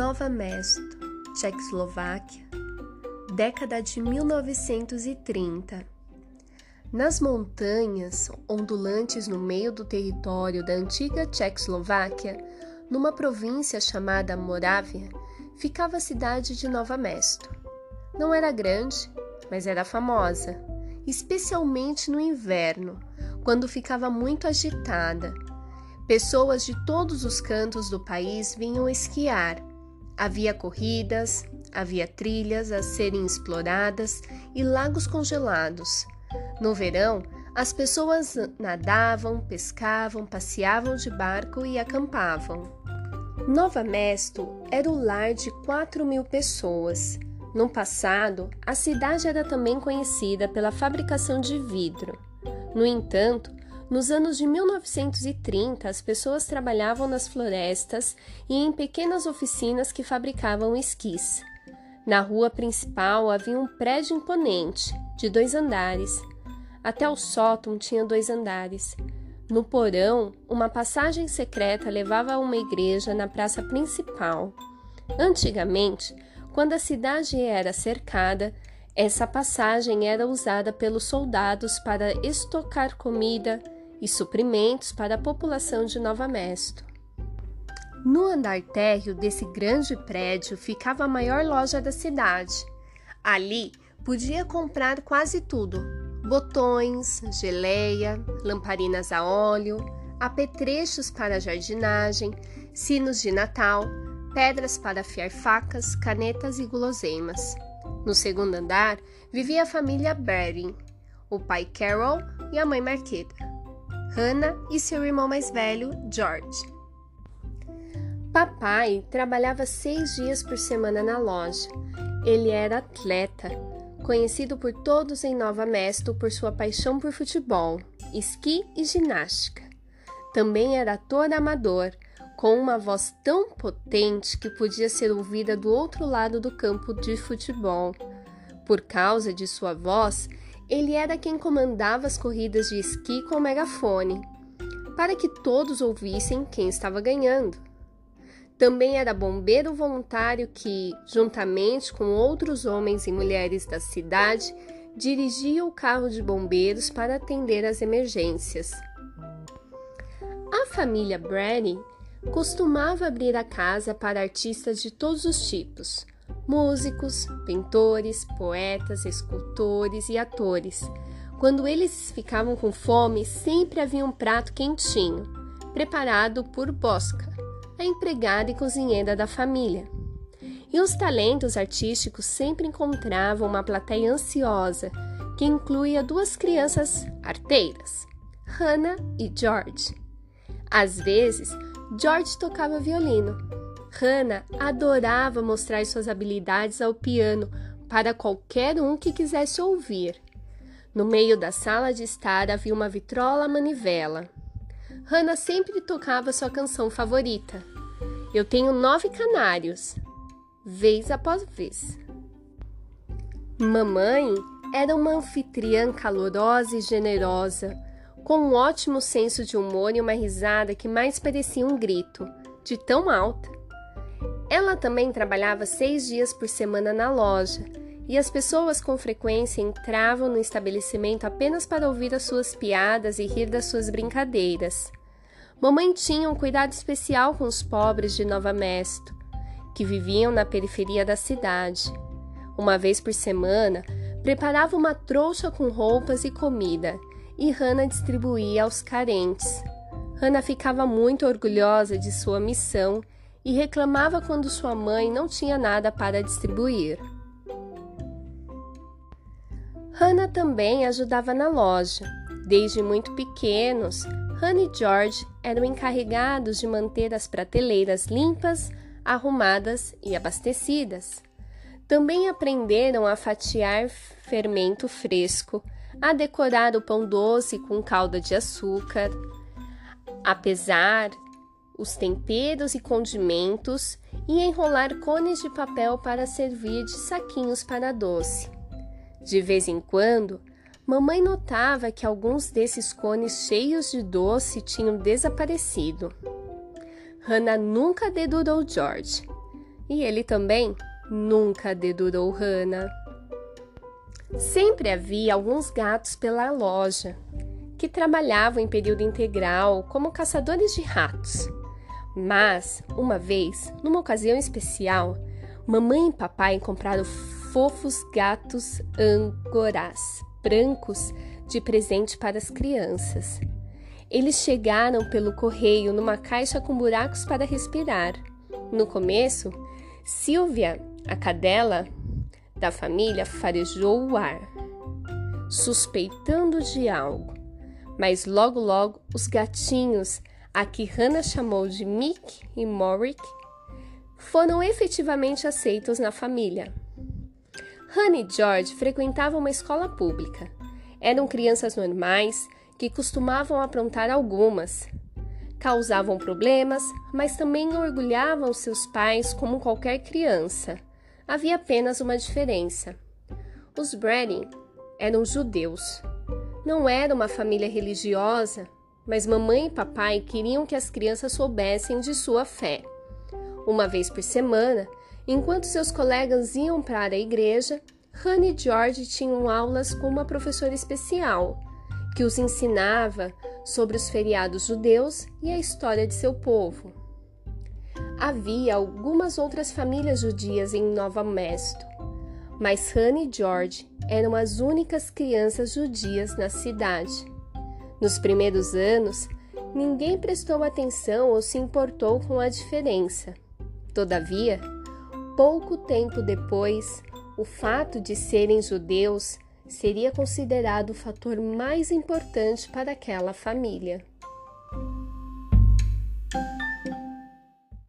Nova Mesto, Tchecoslováquia, década de 1930. Nas montanhas ondulantes no meio do território da antiga Tchecoslováquia, numa província chamada Morávia, ficava a cidade de Nova Mesto. Não era grande, mas era famosa, especialmente no inverno, quando ficava muito agitada. Pessoas de todos os cantos do país vinham esquiar Havia corridas, havia trilhas a serem exploradas e lagos congelados. No verão, as pessoas nadavam, pescavam, passeavam de barco e acampavam. Nova Mesto era o lar de 4 mil pessoas. No passado, a cidade era também conhecida pela fabricação de vidro. No entanto, nos anos de 1930, as pessoas trabalhavam nas florestas e em pequenas oficinas que fabricavam esquis. Na rua principal havia um prédio imponente, de dois andares. Até o sótão tinha dois andares. No porão, uma passagem secreta levava a uma igreja na praça principal. Antigamente, quando a cidade era cercada, essa passagem era usada pelos soldados para estocar comida, e suprimentos para a população de Nova Mesto. No andar térreo desse grande prédio ficava a maior loja da cidade. Ali podia comprar quase tudo: botões, geleia, lamparinas a óleo, apetrechos para jardinagem, sinos de Natal, pedras para afiar facas, canetas e guloseimas. No segundo andar vivia a família Bering, o pai Carol e a mãe Marqueta. Hannah e seu irmão mais velho, George. Papai trabalhava seis dias por semana na loja. Ele era atleta, conhecido por todos em Nova Mesto por sua paixão por futebol, esqui e ginástica. Também era ator amador, com uma voz tão potente que podia ser ouvida do outro lado do campo de futebol. Por causa de sua voz, ele era quem comandava as corridas de esqui com o megafone, para que todos ouvissem quem estava ganhando. Também era bombeiro voluntário que, juntamente com outros homens e mulheres da cidade, dirigia o carro de bombeiros para atender às emergências. A família Brady costumava abrir a casa para artistas de todos os tipos, músicos, pintores, poetas, escultores e atores. Quando eles ficavam com fome, sempre havia um prato quentinho, preparado por Bosca, a empregada e cozinheira da família. E os talentos artísticos sempre encontravam uma plateia ansiosa, que incluía duas crianças arteiras, Hannah e George. Às vezes, George tocava violino Hannah adorava mostrar suas habilidades ao piano para qualquer um que quisesse ouvir. No meio da sala de estar havia uma vitrola manivela. Hannah sempre tocava sua canção favorita. Eu tenho nove canários, vez após vez. Mamãe era uma anfitriã calorosa e generosa, com um ótimo senso de humor e uma risada que mais parecia um grito, de tão alta. Ela também trabalhava seis dias por semana na loja e as pessoas com frequência entravam no estabelecimento apenas para ouvir as suas piadas e rir das suas brincadeiras. Mamãe tinha um cuidado especial com os pobres de Nova Mesto, que viviam na periferia da cidade. Uma vez por semana, preparava uma trouxa com roupas e comida e Hannah distribuía aos carentes. Hannah ficava muito orgulhosa de sua missão e reclamava quando sua mãe não tinha nada para distribuir. Hannah também ajudava na loja. Desde muito pequenos, Hannah e George eram encarregados de manter as prateleiras limpas, arrumadas e abastecidas. Também aprenderam a fatiar fermento fresco, a decorar o pão doce com calda de açúcar. Apesar os temperos e condimentos e enrolar cones de papel para servir de saquinhos para doce. De vez em quando, mamãe notava que alguns desses cones cheios de doce tinham desaparecido. Hannah nunca dedurou George. E ele também nunca dedurou Hannah. Sempre havia alguns gatos pela loja, que trabalhavam em período integral como caçadores de ratos. Mas, uma vez, numa ocasião especial, mamãe e papai compraram fofos gatos angorás brancos de presente para as crianças. Eles chegaram pelo correio numa caixa com buracos para respirar. No começo, Silvia, a cadela da família, farejou o ar, suspeitando de algo. Mas logo logo os gatinhos, a que Hannah chamou de Mick e Morrick, foram efetivamente aceitos na família. Hannah e George frequentavam uma escola pública. Eram crianças normais que costumavam aprontar algumas. Causavam problemas, mas também orgulhavam seus pais como qualquer criança. Havia apenas uma diferença. Os Brady eram judeus. Não era uma família religiosa, mas mamãe e papai queriam que as crianças soubessem de sua fé. Uma vez por semana, Enquanto seus colegas iam para a igreja, Hannah e George tinham aulas com uma professora especial, que os ensinava sobre os feriados judeus e a história de seu povo. Havia algumas outras famílias judias em Nova Mesto, mas Hannah e George eram as únicas crianças judias na cidade. Nos primeiros anos, ninguém prestou atenção ou se importou com a diferença. Todavia, Pouco tempo depois, o fato de serem judeus seria considerado o fator mais importante para aquela família.